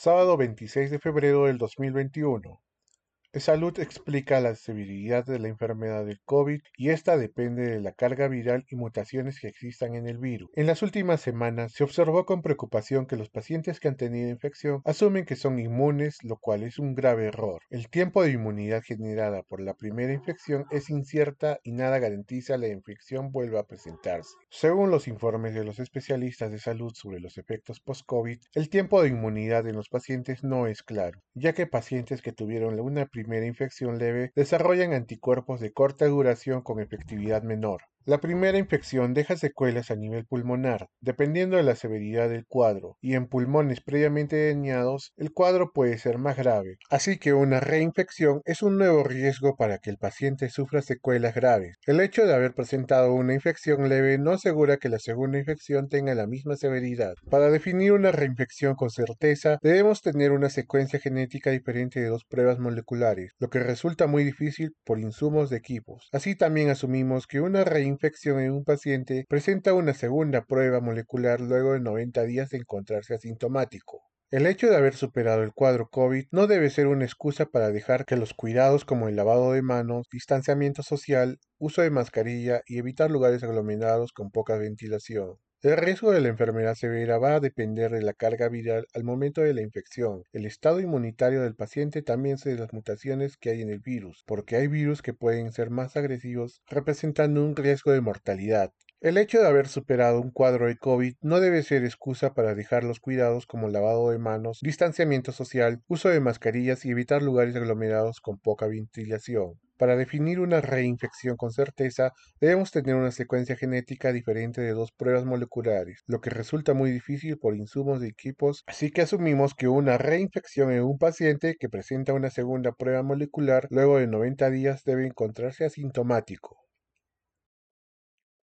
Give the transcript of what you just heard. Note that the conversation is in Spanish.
Sábado 26 de febrero del 2021. Salud explica la severidad de la enfermedad del COVID y esta depende de la carga viral y mutaciones que existan en el virus. En las últimas semanas se observó con preocupación que los pacientes que han tenido infección asumen que son inmunes, lo cual es un grave error. El tiempo de inmunidad generada por la primera infección es incierta y nada garantiza la infección vuelva a presentarse. Según los informes de los especialistas de salud sobre los efectos post-COVID, el tiempo de inmunidad en los pacientes no es claro, ya que pacientes que tuvieron una infección leve desarrollan anticuerpos de corta duración con efectividad menor. La primera infección deja secuelas a nivel pulmonar, dependiendo de la severidad del cuadro, y en pulmones previamente dañados, el cuadro puede ser más grave. Así que una reinfección es un nuevo riesgo para que el paciente sufra secuelas graves. El hecho de haber presentado una infección leve no asegura que la segunda infección tenga la misma severidad. Para definir una reinfección con certeza, debemos tener una secuencia genética diferente de dos pruebas moleculares, lo que resulta muy difícil por insumos de equipos. Así también asumimos que una reinfección infección en un paciente presenta una segunda prueba molecular luego de 90 días de encontrarse asintomático. El hecho de haber superado el cuadro COVID no debe ser una excusa para dejar que los cuidados como el lavado de manos, distanciamiento social, uso de mascarilla y evitar lugares aglomerados con poca ventilación. El riesgo de la enfermedad severa va a depender de la carga viral al momento de la infección. El estado inmunitario del paciente también se de las mutaciones que hay en el virus, porque hay virus que pueden ser más agresivos, representando un riesgo de mortalidad. El hecho de haber superado un cuadro de COVID no debe ser excusa para dejar los cuidados como lavado de manos, distanciamiento social, uso de mascarillas y evitar lugares aglomerados con poca ventilación. Para definir una reinfección con certeza, debemos tener una secuencia genética diferente de dos pruebas moleculares, lo que resulta muy difícil por insumos de equipos, así que asumimos que una reinfección en un paciente que presenta una segunda prueba molecular luego de 90 días debe encontrarse asintomático.